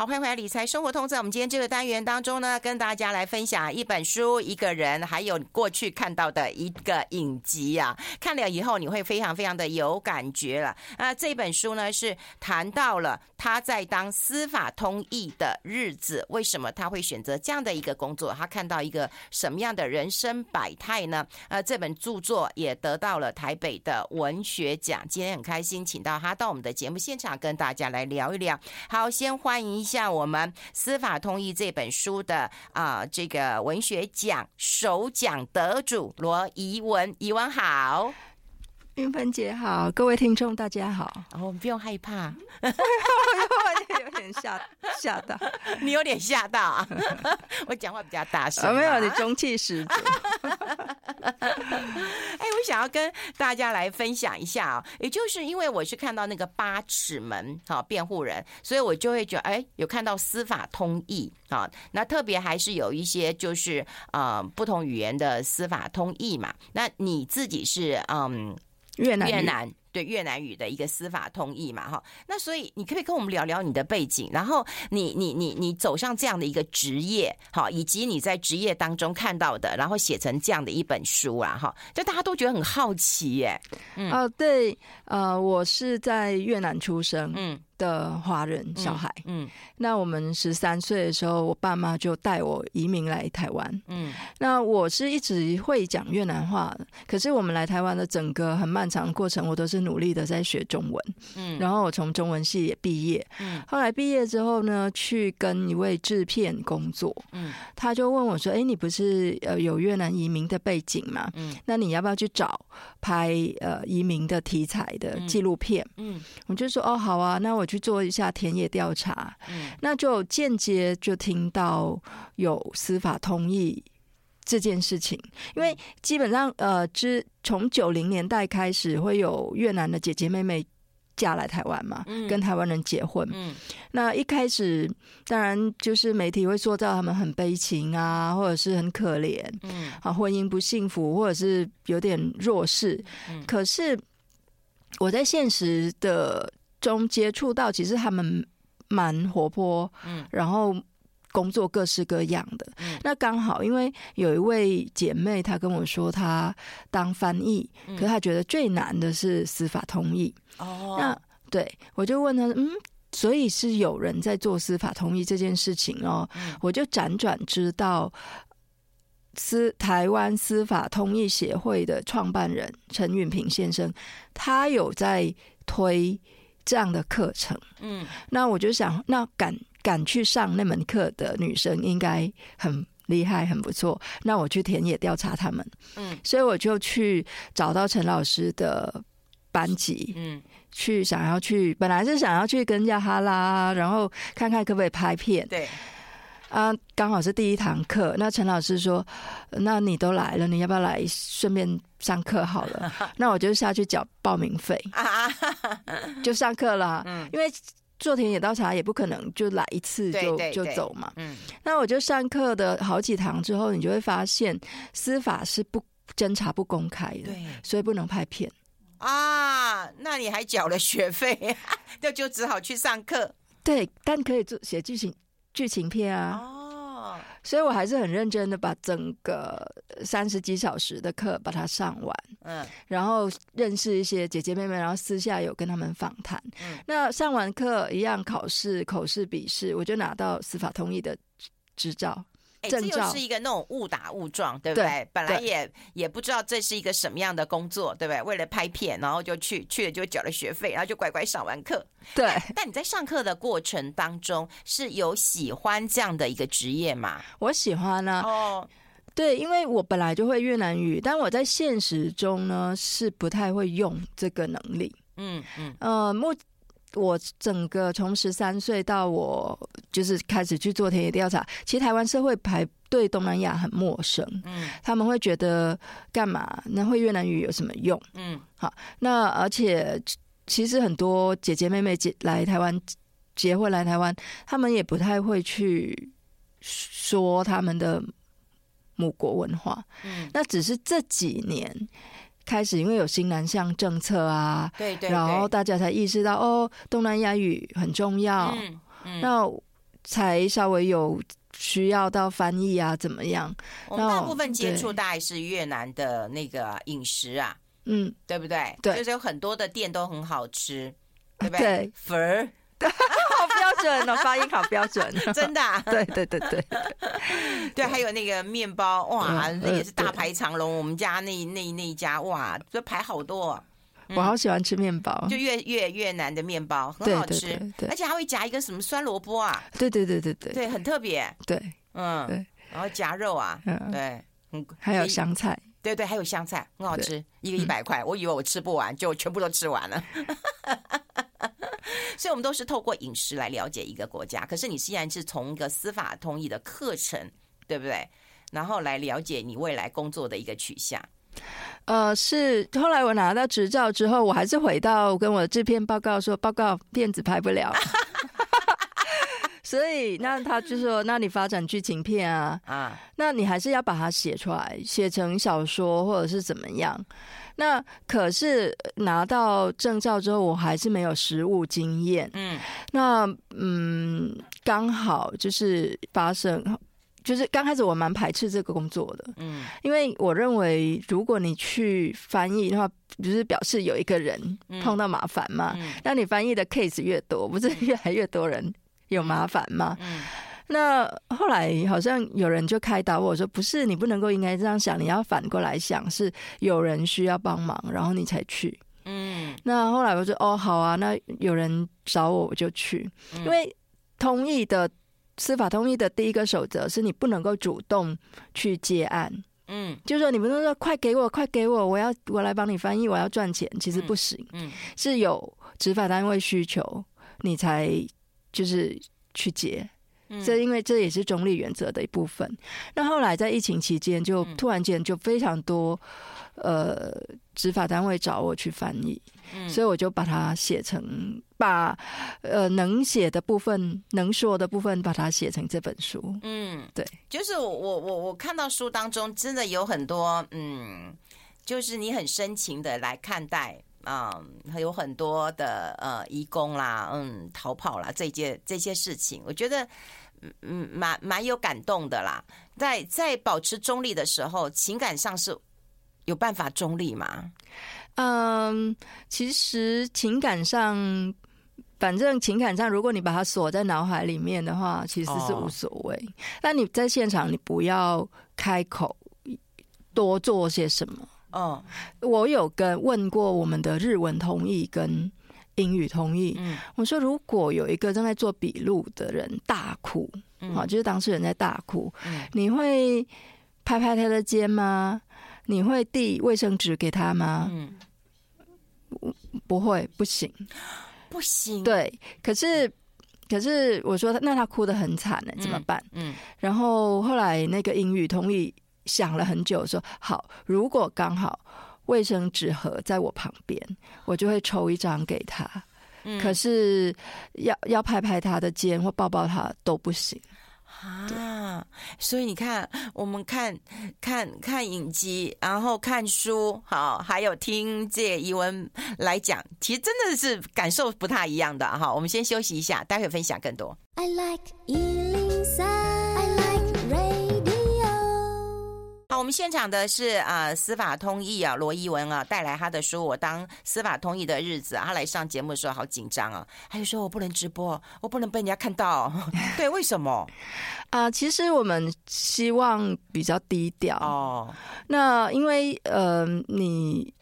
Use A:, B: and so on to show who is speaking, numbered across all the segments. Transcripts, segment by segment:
A: 好，欢迎回来《理财生活通》。在我们今天这个单元当中呢，跟大家来分享一本书、一个人，还有过去看到的一个影集啊。看了以后，你会非常非常的有感觉了。那，这本书呢是谈到了他在当司法通译的日子，为什么他会选择这样的一个工作？他看到一个什么样的人生百态呢？呃，这本著作也得到了台北的文学奖。今天很开心，请到他到我们的节目现场，跟大家来聊一聊。好，先欢迎像我们司法通义这本书的啊、呃，这个文学奖首奖得主罗怡文，怡文好，
B: 云芬姐好，各位听众大家好。
A: 哦，我们不用害怕，
B: 有点吓吓到，
A: 你有点吓到啊！我讲话比较大声，
B: 没有，你中气十足。
A: 想要跟大家来分享一下啊，也就是因为我是看到那个八尺门哈辩护人，所以我就会觉得哎，有看到司法通译啊，那特别还是有一些就是呃不同语言的司法通译嘛。那你自己是嗯越南越南。对越南语的一个司法通译嘛，哈，那所以你可不可以跟我们聊聊你的背景，然后你你你你走上这样的一个职业，哈，以及你在职业当中看到的，然后写成这样的一本书啊，哈，就大家都觉得很好奇耶。
B: 嗯，哦，对，呃，我是在越南出生，嗯。的华人小孩，嗯，嗯，那我们十三岁的时候，我爸妈就带我移民来台湾，嗯，那我是一直会讲越南话，可是我们来台湾的整个很漫长的过程，我都是努力的在学中文，嗯，然后我从中文系也毕业，嗯，后来毕业之后呢，去跟一位制片工作，嗯，他就问我说：“哎，你不是呃有越南移民的背景吗？嗯，那你要不要去找拍呃移民的题材的纪录片？嗯，我就说：哦，好啊，那我。去做一下田野调查，嗯，那就间接就听到有司法通译这件事情，因为基本上呃，之从九零年代开始会有越南的姐姐妹妹嫁来台湾嘛，嗯，跟台湾人结婚，嗯，那一开始当然就是媒体会塑造他们很悲情啊，或者是很可怜，嗯，啊，婚姻不幸福，或者是有点弱势，嗯，可是我在现实的。中接触到，其实他们蛮活泼，嗯，然后工作各式各样的。嗯，那刚好，因为有一位姐妹，她跟我说，她当翻译，可是她觉得最难的是司法通译。哦，那对，我就问她，嗯，所以是有人在做司法通译这件事情哦。嗯，我就辗转知道，司台湾司法通译协会的创办人陈允平先生，他有在推。这样的课程，嗯，那我就想，那敢敢去上那门课的女生应该很厉害，很不错。那我去田野调查他们，嗯，所以我就去找到陈老师的班级，嗯，去想要去，本来是想要去跟人家哈拉，然后看看可不可以拍片，对。啊，刚好是第一堂课。那陈老师说：“那你都来了，你要不要来顺便上课好了？” 那我就下去缴报名费，就上课了。嗯，因为做田野调查也不可能就来一次就就走嘛。嗯，那我就上课的好几堂之后，你就会发现司法是不侦查不公开的，对，所以不能拍片
A: 啊。那你还缴了学费，那就只好去上课。
B: 对，但可以做写剧情。剧情片啊，哦，所以我还是很认真的把整个三十几小时的课把它上完，嗯，然后认识一些姐姐妹妹，然后私下有跟他们访谈，嗯，那上完课一样考试、口试、笔试，我就拿到司法通译的执照。哎，这又
A: 是一个那种误打误撞，对不对？对，本来也也不知道这是一个什么样的工作，对不对？为了拍片，然后就去去了，就缴了学费，然后就乖乖上完课。
B: 对。
A: 但你在上课的过程当中是有喜欢这样的一个职业吗？
B: 我喜欢呢、啊。哦，对，因为我本来就会越南语，但我在现实中呢是不太会用这个能力。嗯嗯。呃，目。我整个从十三岁到我就是开始去做田野调查，其实台湾社会排对东南亚很陌生，嗯，他们会觉得干嘛？那会越南语有什么用？嗯，好，那而且其实很多姐姐妹妹结来台湾结婚来台湾，他们也不太会去说他们的母国文化，嗯，那只是这几年。开始，因为有新南向政策啊，对对，对，然后大家才意识到哦，东南亚语很重要。嗯嗯、那才稍微有需要到翻译啊，怎么样？
A: 我们大部分接触大概是越南的那个饮食啊，
B: 嗯，
A: 对不对？
B: 对，
A: 就是有很多的店都很好吃，对不对？
B: 对，
A: 粉
B: 儿。准哦，发音好标准，
A: 真的、啊。
B: 对对对对，
A: 对，还有那个面包，哇，那也是大排长龙。我们家那那那一家，哇，这排好多。
B: 我好喜欢吃面包，
A: 就越越越南的面包很好吃，而且还会夹一个什么酸萝卜啊。
B: 对对对对对，
A: 对，很特别。
B: 对，
A: 嗯，对，然后夹肉啊，对，嗯，
B: 还有香菜，
A: 对对，还有香菜，很好吃，一个一百块，我以为我吃不完，就全部都吃完了。所以，我们都是透过饮食来了解一个国家。可是，你既然是从一个司法通译的课程，对不对？然后来了解你未来工作的一个取向。
B: 呃，是后来我拿到执照之后，我还是回到跟我制片报告说，报告片子拍不了。所以，那他就说，那你发展剧情片啊？啊，那你还是要把它写出来，写成小说或者是怎么样？那可是拿到证照之后，我还是没有实务经验。嗯，那嗯，刚好就是发生，就是刚开始我蛮排斥这个工作的。嗯，因为我认为，如果你去翻译的话，就是表示有一个人碰到麻烦嘛。嗯，那你翻译的 case 越多，不是越来越多人有麻烦吗？嗯。那后来好像有人就开导我说：“不是，你不能够应该这样想，你要反过来想，是有人需要帮忙，然后你才去。”嗯，那后来我说：“哦，好啊，那有人找我，我就去。因为通译的司法通译的第一个守则是你不能够主动去接案。嗯，就是说你不能说快给我，快给我，我要我来帮你翻译，我要赚钱，其实不行。嗯，是有执法单位需求，你才就是去接。”这因为这也是中立原则的一部分。那后来在疫情期间，就突然间就非常多呃执法单位找我去翻译，所以我就把它写成，把呃能写的部分、能说的部分，把它写成这本书。嗯，对，
A: 就是我我我我看到书当中真的有很多嗯，就是你很深情的来看待啊，还有很多的呃移工啦，嗯，逃跑啦这些这些事情，我觉得。嗯，蛮蛮有感动的啦。在在保持中立的时候，情感上是有办法中立吗？
B: 嗯，其实情感上，反正情感上，如果你把它锁在脑海里面的话，其实是无所谓。那、哦、你在现场，你不要开口多做些什么。哦，我有跟问过我们的日文通译跟。英语通译，嗯，我说如果有一个正在做笔录的人大哭，好，就是当事人在大哭，你会拍拍他的肩吗？你会递卫生纸给他吗？嗯，不会，不行，
A: 不行。
B: 对，可是可是我说那他哭得很惨呢，怎么办？嗯，然后后来那个英语通译想了很久，说好，如果刚好。卫生纸盒在我旁边，我就会抽一张给他。嗯、可是要要拍拍他的肩或抱抱他都不行
A: 啊！所以你看，我们看看看影集，然后看书，好，还有听这疑文来讲，其实真的是感受不太一样的哈。我们先休息一下，待会分享更多。I like 们现场的是啊、呃，司法通译啊，罗一文啊，带来他的书《我当司法通译的日子》啊。他来上节目的时候好紧张啊，他就说我不能直播，我不能被人家看到。对，为什么？
B: 啊、呃，其实我们希望比较低调哦。那因为呃，你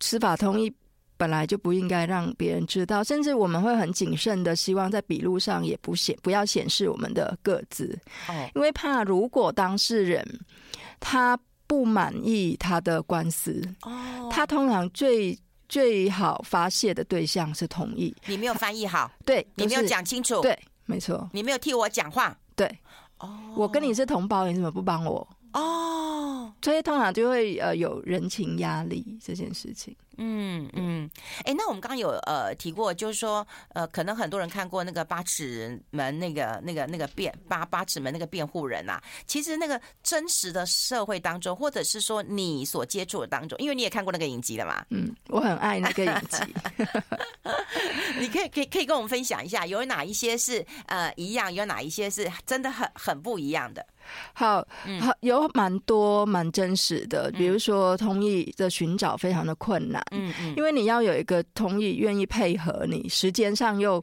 B: 司法通译本来就不应该让别人知道，甚至我们会很谨慎的，希望在笔录上也不显不要显示我们的个子哦，因为怕如果当事人。他不满意他的官司。哦，他通常最最好发泄的对象是同意。
A: 你没有翻译好，
B: 对，
A: 你没有讲清楚，
B: 对，没错，
A: 你没有替我讲话，
B: 对，哦，我跟你是同胞，你怎么不帮我？哦，所以通常就会呃有人情压力这件事情。
A: 嗯嗯，哎、欸，那我们刚刚有呃提过，就是说呃，可能很多人看过那个八尺门那个那个那个辩八八尺门那个辩护人啊，其实那个真实的社会当中，或者是说你所接触的当中，因为你也看过那个影集了嘛，
B: 嗯，我很爱那个影集
A: 你可以可以可以跟我们分享一下，有哪一些是呃一样，有哪一些是真的很很不一样的。
B: 好好，有蛮多蛮真实的，比如说通译的寻找非常的困难，嗯嗯，因为你要有一个同意愿意配合你，时间上又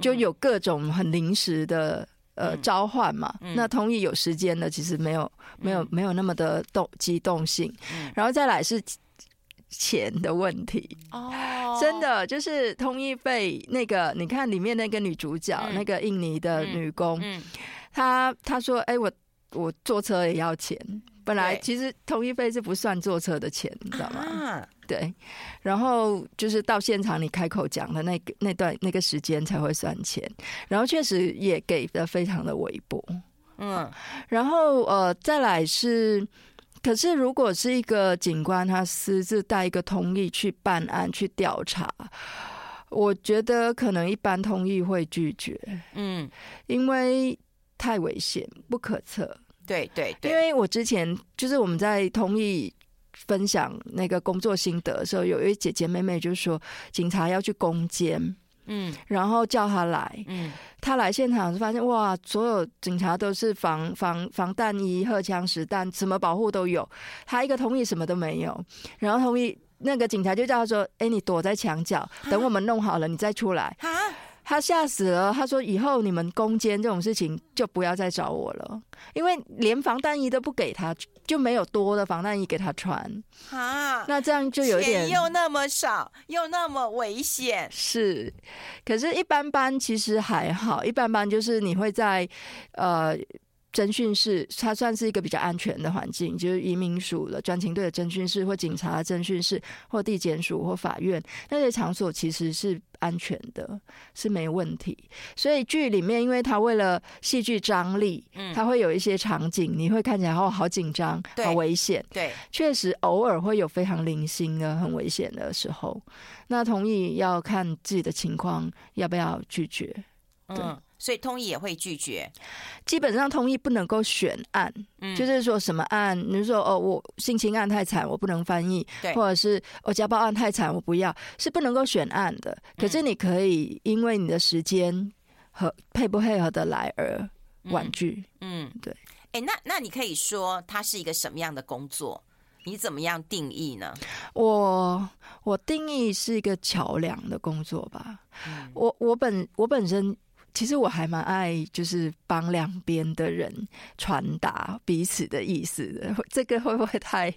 B: 就有各种很临时的呃召唤嘛，那同意有时间的其实没有没有没有那么的动机动性，然后再来是钱的问题。哦，真的就是通译费那个，你看里面那个女主角那个印尼的女工，她她说哎我。我坐车也要钱，本来其实通译费是不算坐车的钱，你知道吗？对，然后就是到现场你开口讲的那个那段那个时间才会算钱，然后确实也给的非常的微薄，嗯，然后呃再来是，可是如果是一个警官他私自带一个通译去办案去调查，我觉得可能一般通译会拒绝，嗯，因为太危险不可测。
A: 对对对，
B: 因为我之前就是我们在同意分享那个工作心得的时候，有一位姐姐妹妹就说，警察要去攻坚，嗯，然后叫他来，嗯，他来现场就发现哇，所有警察都是防防防弹衣、荷枪实弹，什么保护都有，他一个同意什么都没有，然后同意那个警察就叫他说，哎，你躲在墙角，等我们弄好了，你再出来。他吓死了，他说：“以后你们攻坚这种事情就不要再找我了，因为连防弹衣都不给他，就没有多的防弹衣给他穿啊。那这样就有点
A: 又那么少，又那么危险。
B: 是，可是，一般般其实还好，一般般就是你会在呃。”侦讯室，它算是一个比较安全的环境，就是移民署的专勤队的侦讯室，或警察的侦讯室，或地检署，或法院那些场所，其实是安全的，是没问题。所以剧里面，因为他为了戏剧张力，嗯，他会有一些场景，你会看起来哦，好紧张，好危险。
A: 对，
B: 确实偶尔会有非常零星的很危险的时候，那同意要看自己的情况，要不要拒绝。对。嗯
A: 所以通译也会拒绝，
B: 基本上通译不能够选案，嗯，就是说什么案，你说哦，我性侵案太惨，我不能翻译，对，或者是我家暴案太惨，我不要，是不能够选案的。可是你可以因为你的时间和配不配合的来而婉拒，嗯，对。
A: 哎、欸，那那你可以说它是一个什么样的工作？你怎么样定义呢？
B: 我我定义是一个桥梁的工作吧。嗯、我我本我本身。其实我还蛮爱，就是帮两边的人传达彼此的意思的。这个会不会太……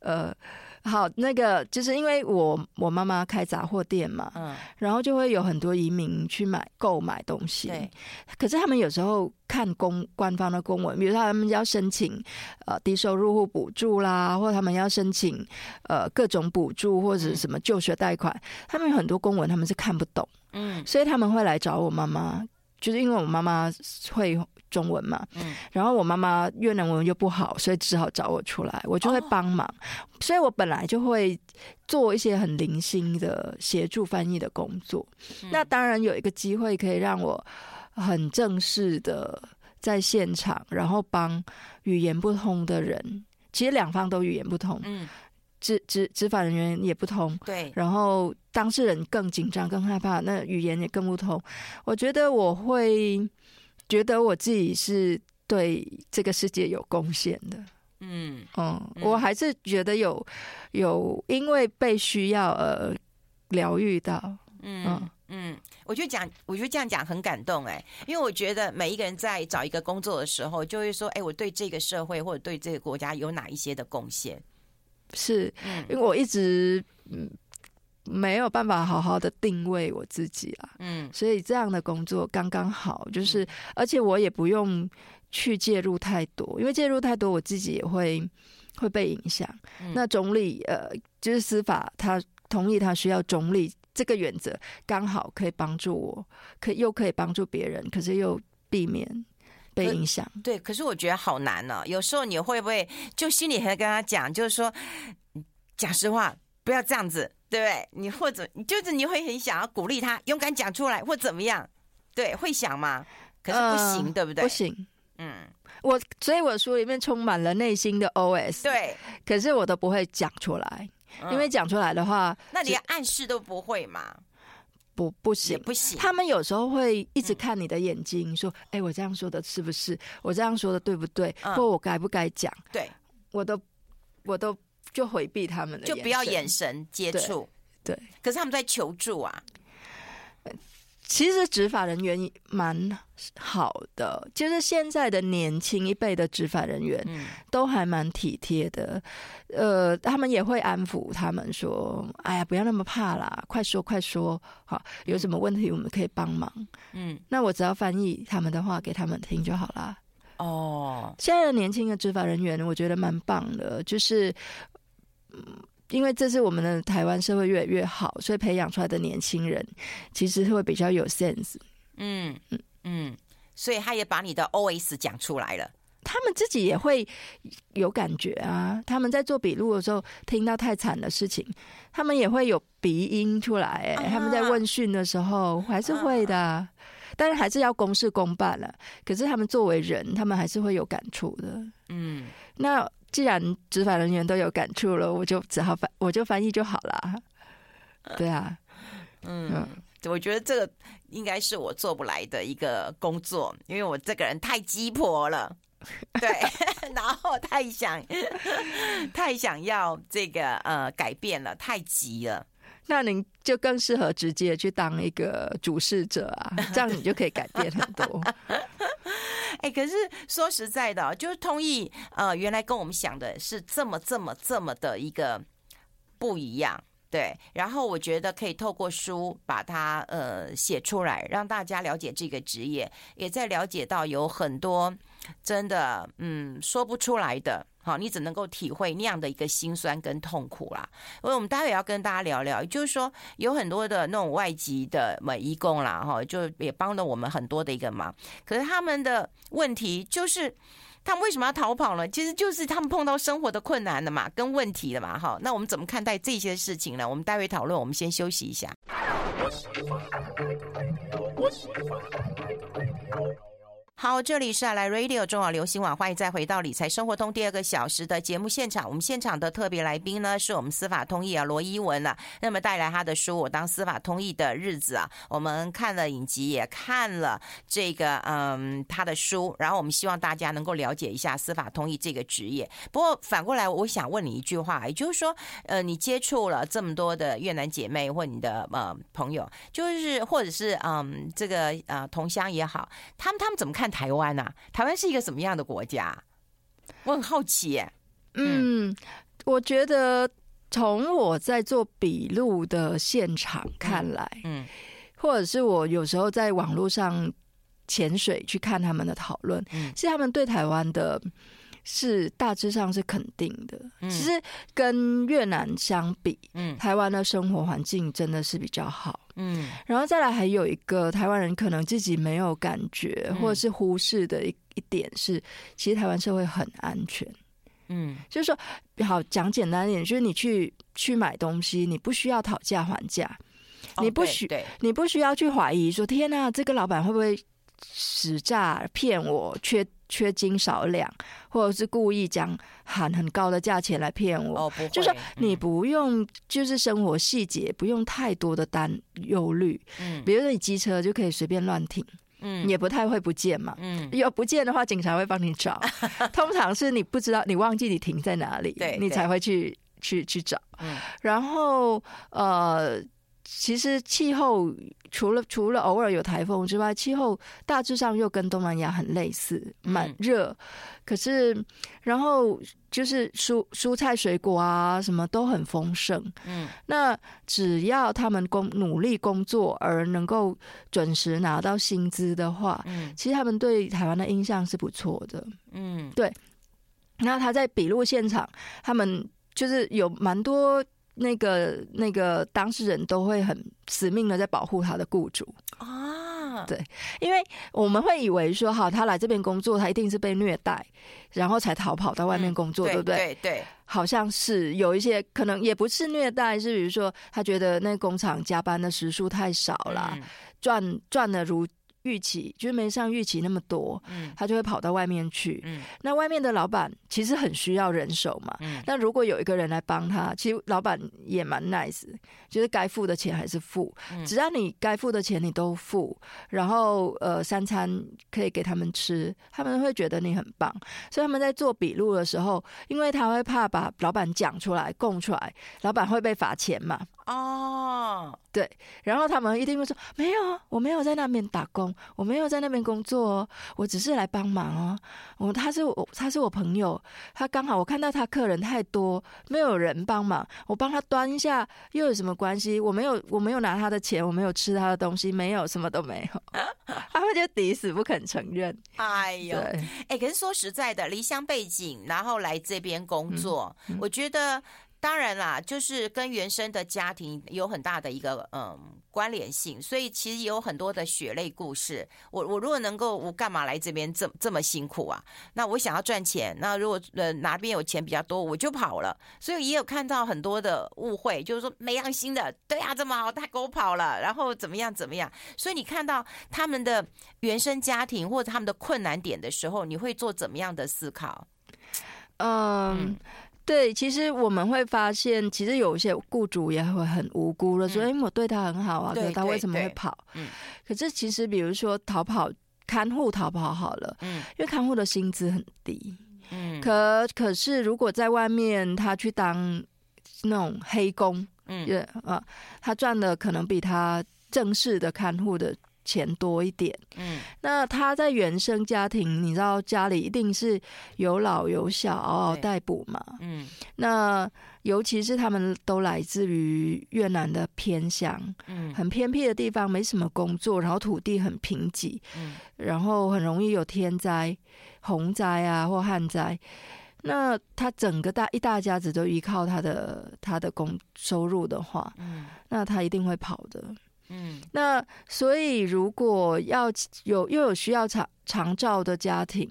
B: 呃，好，那个就是因为我我妈妈开杂货店嘛，嗯，然后就会有很多移民去买购买东西。对，可是他们有时候看公官方的公文，比如说他们要申请呃低收入户补助啦，或者他们要申请呃各种补助或者什么就学贷款，他们有很多公文他们是看不懂。嗯，所以他们会来找我妈妈，就是因为我妈妈会中文嘛。嗯，然后我妈妈越南文又不好，所以只好找我出来，我就会帮忙。哦、所以我本来就会做一些很零星的协助翻译的工作。嗯、那当然有一个机会可以让我很正式的在现场，然后帮语言不通的人，其实两方都语言不通。嗯。执执执法人员也不通，对，然后当事人更紧张、更害怕，那语言也更不通。我觉得我会觉得我自己是对这个世界有贡献的，嗯。嗯，我还是觉得有有因为被需要而疗愈到，嗯嗯，
A: 嗯，我觉得讲，我觉得这样讲很感动哎，因为我觉得每一个人在找一个工作的时候，就会说，哎，我对这个社会或者对这个国家有哪一些的贡献。
B: 是，因为我一直嗯没有办法好好的定位我自己啊，嗯，所以这样的工作刚刚好，就是而且我也不用去介入太多，因为介入太多我自己也会会被影响。那总理呃，就是司法，他同意他需要总理这个原则，刚好可以帮助我，可又可以帮助别人，可是又避免。被影响，
A: 对，可是我觉得好难呢、哦。有时候你会不会就心里还跟他讲，就是说，讲实话，不要这样子，对不对？你或者就是你会很想要鼓励他勇敢讲出来，或怎么样？对，会想吗？可是不行，呃、对不对？
B: 不行。嗯，我所以我书里面充满了内心的 OS。
A: 对，
B: 可是我都不会讲出来，嗯、因为讲出来的话，
A: 那连暗示都不会嘛？
B: 不，不行，
A: 不行。
B: 他们有时候会一直看你的眼睛，嗯、说：“哎，我这样说的是不是？我这样说的对不对？嗯、或我该不该讲？”
A: 对，
B: 我都，我都就回避他们的，
A: 就不要眼神接触。
B: 对，
A: 可是他们在求助啊。
B: 其实执法人员蛮好的，就是现在的年轻一辈的执法人员，都还蛮体贴的。呃，他们也会安抚他们说：“哎呀，不要那么怕啦，快说快说，好，有什么问题我们可以帮忙。”嗯，那我只要翻译他们的话给他们听就好啦。哦，现在的年轻的执法人员，我觉得蛮棒的，就是嗯。因为这是我们的台湾社会越来越好，所以培养出来的年轻人其实会比较有 sense。嗯
A: 嗯嗯，所以他也把你的 OS 讲出来了。
B: 他们自己也会有感觉啊。他们在做笔录的时候，听到太惨的事情，他们也会有鼻音出来。哎，他们在问讯的时候还是会的，但是还是要公事公办了。可是他们作为人，他们还是会有感触的。嗯，那。既然执法人员都有感触了，我就只好翻，我就翻译就好了。对啊，
A: 嗯，嗯，我觉得这个应该是我做不来的一个工作，因为我这个人太鸡婆了，对，然后太想太想要这个呃改变了，太急了。
B: 那您就更适合直接去当一个主事者啊，这样你就可以改变很多。
A: 哎、可是说实在的，就是通译呃，原来跟我们想的是这么这么这么的一个不一样，对。然后我觉得可以透过书把它呃写出来，让大家了解这个职业，也在了解到有很多真的嗯说不出来的。好，你只能够体会那样的一个辛酸跟痛苦啦。所以我们待会要跟大家聊聊，就是说有很多的那种外籍的美移工啦，哈，就也帮了我们很多的一个忙。可是他们的问题就是，他们为什么要逃跑呢？其实就是他们碰到生活的困难了嘛，跟问题了嘛，哈。那我们怎么看待这些事情呢？我们待会讨论。我们先休息一下。好，这里是来 Radio 中网流行网，欢迎再回到理财生活通第二个小时的节目现场。我们现场的特别来宾呢，是我们司法通译啊罗一文啊，那么带来他的书《我当司法通译的日子》啊，我们看了影集，也看了这个嗯他的书，然后我们希望大家能够了解一下司法通译这个职业。不过反过来，我想问你一句话，也就是说，呃，你接触了这么多的越南姐妹或你的呃朋友，就是或者是嗯这个呃同乡也好，他们他们怎么看？台湾啊，台湾是一个什么样的国家？我很好奇耶。
B: 嗯，嗯，我觉得从我在做笔录的现场看来，嗯，嗯，或者是我有时候在网络上潜水去看他们的讨论，嗯，是他们对台湾的。是大致上是肯定的。其实跟越南相比，嗯，台湾的生活环境真的是比较好，嗯。然后再来还有一个台湾人可能自己没有感觉，或者是忽视的一一点是，其实台湾社会很安全，嗯。就是说，好讲简单一点，就是你去去买东西，你不需要讨价还价，你不需你不需要去怀疑说，天哪，这个老板会不会使诈骗我？缺。缺斤少两，或者是故意讲喊很高的价钱来骗我，哦、不会，就是说你不用，就是生活细节不用太多的担忧虑。嗯，比如说你机车就可以随便乱停，嗯，也不太会不见嘛。嗯，有不见的话，警察会帮你找。通常是你不知道，你忘记你停在哪里，对，你才会去去去找。嗯，然后呃。其实气候除了除了偶尔有台风之外，气候大致上又跟东南亚很类似，蛮热。嗯、可是，然后就是蔬蔬菜水果啊，什么都很丰盛。嗯，那只要他们工努力工作而能够准时拿到薪资的话，嗯，其实他们对台湾的印象是不错的。嗯，对。那他在笔录现场，他们就是有蛮多。那个那个当事人都会很死命的在保护他的雇主啊，啊，对，因为我们会以为说，好，他来这边工作，他一定是被虐待，然后才逃跑到外面工作，嗯、对不对？
A: 对对，
B: 好像是有一些可能也不是虐待，是比如说他觉得那工厂加班的时数太少了，赚、嗯、赚的如。预期就是没像预期那么多，嗯，他就会跑到外面去，嗯，那外面的老板其实很需要人手嘛，嗯，那如果有一个人来帮他，其实老板也蛮 nice，就是该付的钱还是付，嗯，只要你该付的钱你都付，然后呃三餐可以给他们吃，他们会觉得你很棒，所以他们在做笔录的时候，因为他会怕把老板讲出来供出来，老板会被罚钱嘛。
A: 哦，
B: 对，然后他们一定会说：“没有，我没有在那边打工，我没有在那边工作哦，我只是来帮忙哦。我他是我他是我朋友，他刚好我看到他客人太多，没有人帮忙，我帮他端一下又有什么关系？我没有我没有拿他的钱，我没有吃他的东西，没有什么都没有。他们就抵死不肯承认。
A: 哎呦，
B: 对，
A: 哎，可是说实在的，离乡背景，然后来这边工作，嗯嗯、我觉得。当然啦，就是跟原生的家庭有很大的一个嗯关联性，所以其实也有很多的血泪故事。我我如果能够，我干嘛来这边这这么辛苦啊？那我想要赚钱，那如果呃哪边有钱比较多，我就跑了。所以也有看到很多的误会，就是说没良心的，对啊，这么好，他给我跑了，然后怎么样怎么样。所以你看到他们的原生家庭或者他们的困难点的时候，你会做怎么样的思考？
B: 嗯。嗯对，其实我们会发现，其实有一些雇主也会很无辜的，所以我对他很好啊，对他为什么会跑？嗯，可是其实比如说逃跑看护逃跑好了，嗯，因为看护的薪资很低，嗯，可可是如果在外面他去当那种黑工，嗯，也啊，他赚的可能比他正式的看护的。钱多一点，嗯，那他在原生家庭，你知道家里一定是有老有小，嗷嗷待哺嘛，嗯，那尤其是他们都来自于越南的偏乡，嗯，很偏僻的地方，没什么工作，然后土地很贫瘠，嗯，然后很容易有天灾、洪灾啊或旱灾，那他整个大一大家子都依靠他的他的工收入的话，嗯，那他一定会跑的。嗯，那所以如果要有又有需要长长照的家庭，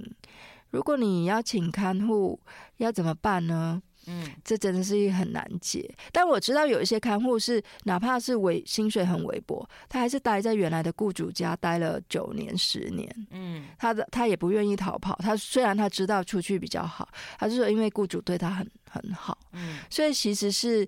B: 如果你要请看护，要怎么办呢？嗯，这真的是很难解。但我知道有一些看护是，哪怕是微薪水很微薄，他还是待在原来的雇主家待了九年、十年。嗯，他的他也不愿意逃跑。他虽然他知道出去比较好，他就说因为雇主对他很很好。嗯，所以其实是。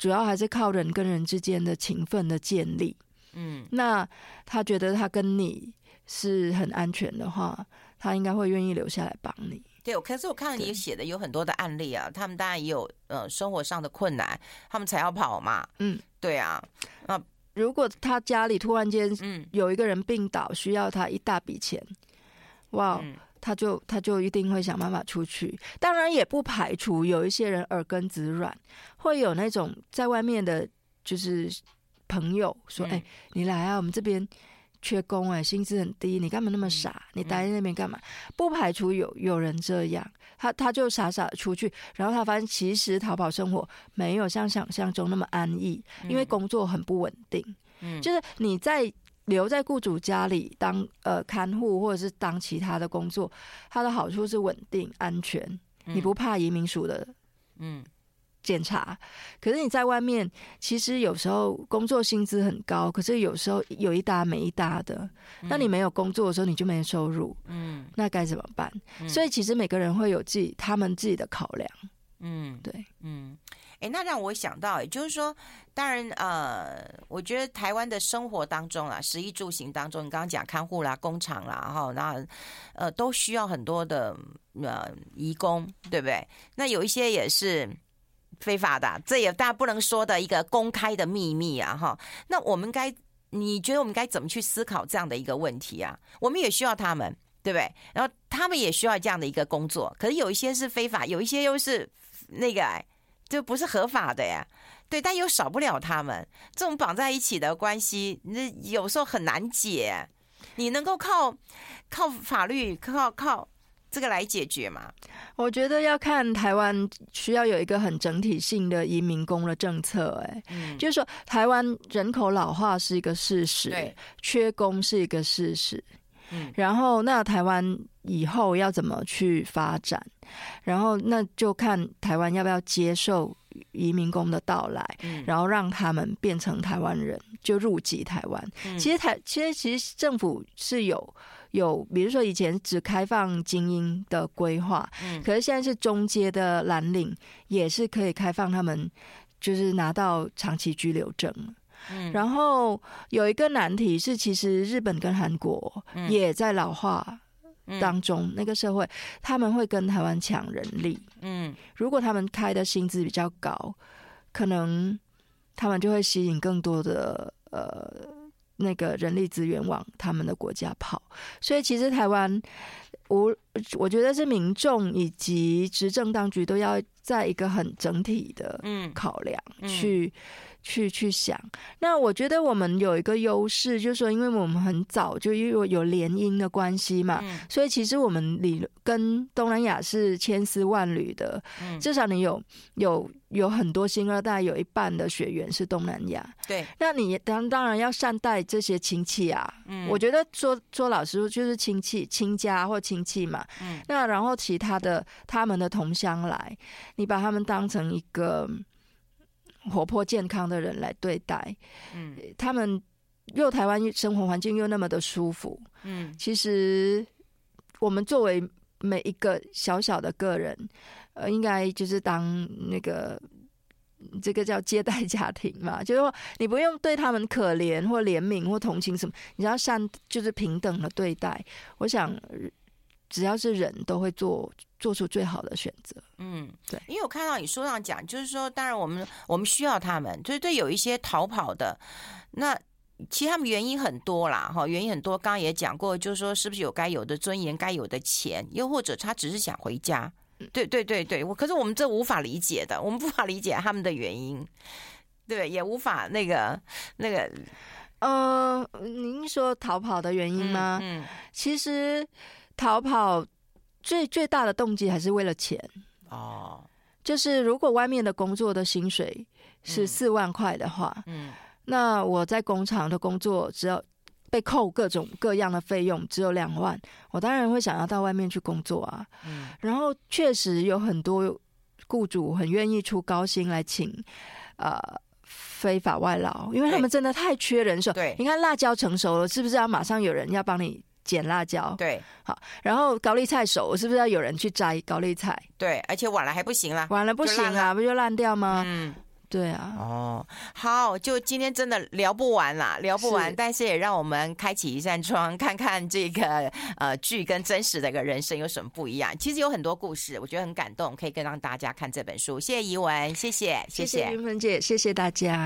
B: 主要还是靠人跟人之间的情分的建立，嗯，那他觉得他跟你是很安全的话，他应该会愿意留下来帮你。
A: 对，可是我看到你写的有很多的案例啊，他们当然也有呃生活上的困难，他们才要跑嘛。嗯，对啊，那
B: 如果他家里突然间嗯有一个人病倒，需要他一大笔钱，哇。嗯他就他就一定会想办法出去，当然也不排除有一些人耳根子软，会有那种在外面的，就是朋友说：“哎、嗯欸，你来啊，我们这边缺工，哎，薪资很低，你干嘛那么傻？嗯、你待在那边干嘛？”不排除有有人这样，他他就傻傻的出去，然后他发现其实淘宝生活没有像想象中那么安逸，因为工作很不稳定，嗯，就是你在。留在雇主家里当呃看护或者是当其他的工作，它的好处是稳定安全，嗯、你不怕移民署的嗯检查。可是你在外面，其实有时候工作薪资很高，可是有时候有一搭没一搭的。嗯、那你没有工作的时候，你就没收入，嗯，那该怎么办？嗯、所以其实每个人会有自己他们自己的考量，嗯，对，嗯。
A: 哎，那让我想到，也就是说，当然，呃，我觉得台湾的生活当中啊，食衣住行当中，你刚刚讲看护啦、工厂啦，哈，那呃，都需要很多的呃移工，对不对？那有一些也是非法的，这也大家不能说的一个公开的秘密啊，哈。那我们该，你觉得我们该怎么去思考这样的一个问题啊？我们也需要他们，对不对？然后他们也需要这样的一个工作，可是有一些是非法，有一些又是那个。就不是合法的呀，对，但又少不了他们这种绑在一起的关系，那有时候很难解。你能够靠靠法律，靠靠这个来解决吗？
B: 我觉得要看台湾需要有一个很整体性的移民工的政策，哎，嗯，就是说台湾人口老化是一个事实，对，缺工是一个事实，嗯，然后那台湾以后要怎么去发展？然后那就看台湾要不要接受移民工的到来，嗯，然后让他们变成台湾人，就入籍台湾。嗯，其实台其实其实政府是有。有，比如说以前只开放精英的规划，嗯，可是现在是中阶的蓝领也是可以开放他们，就是拿到长期居留证。嗯，然后有一个难题是，其实日本跟韩国也在老化当中，嗯，那个社会他们会跟台湾抢人力。嗯，如果他们开的薪资比较高，可能他们就会吸引更多的呃。那个人力资源往他们的国家跑，所以其实台湾，我我觉得是民众以及执政当局都要在一个很整体的考量去。去去想，那我觉得我们有一个优势，就是说，因为我们很早就因为有联姻的关系嘛，嗯，所以其实我们理跟东南亚是千丝万缕的。嗯，至少你有有有很多新二代，有一半的血缘是东南亚。对，那你当当然要善待这些亲戚啊。嗯，我觉得说说老实说，就是亲戚亲家或亲戚嘛。嗯，那然后其他的他们的同乡来，你把他们当成一个。活泼健康的人来对待，嗯，他们又台湾生活环境又那么的舒服，嗯，其实我们作为每一个小小的个人，呃，应该就是当那个这个叫接待家庭嘛，就是说你不用对他们可怜或怜悯或同情什么，你要善就是平等的对待，我想。只要是人都会做做出最好的选择。嗯，对，
A: 因为我看到你书上讲，就是说，当然我们我们需要他们，就是对有一些逃跑的，那其实他们原因很多啦，哈，原因很多。刚刚也讲过，就是说是不是有该有的尊严、该有的钱，又或者他只是想回家？对对对对，我可是我们这无法理解的，我们无法理解他们的原因，对，也无法那个那个。
B: 呃，您说逃跑的原因吗？嗯，嗯其实。逃跑最最大的动机还是为了钱哦，就是如果外面的工作的薪水是四万块的话，嗯，那我在工厂的工作只要被扣各种各样的费用只有两万，我当然会想要到外面去工作啊。嗯，然后确实有很多雇主很愿意出高薪来请呃非法外劳，因为他们真的太缺人手。对，你看辣椒成熟了，是不是要马上有人要帮你？捡辣椒，对，好，然后高丽菜熟，是不是要有人去摘高丽菜？
A: 对，而且晚了还不行了，
B: 晚了不行啊，不就烂掉吗？嗯，对啊。
A: 哦，好，就今天真的聊不完啦，聊不完，是，但是也让我们开启一扇窗，看看这个呃剧跟真实的一个人生有什么不一样。其实有很多故事，我觉得很感动，可以跟让大家看这本书。谢谢怡文，谢谢，谢谢，
B: 云芬姐，谢谢大家。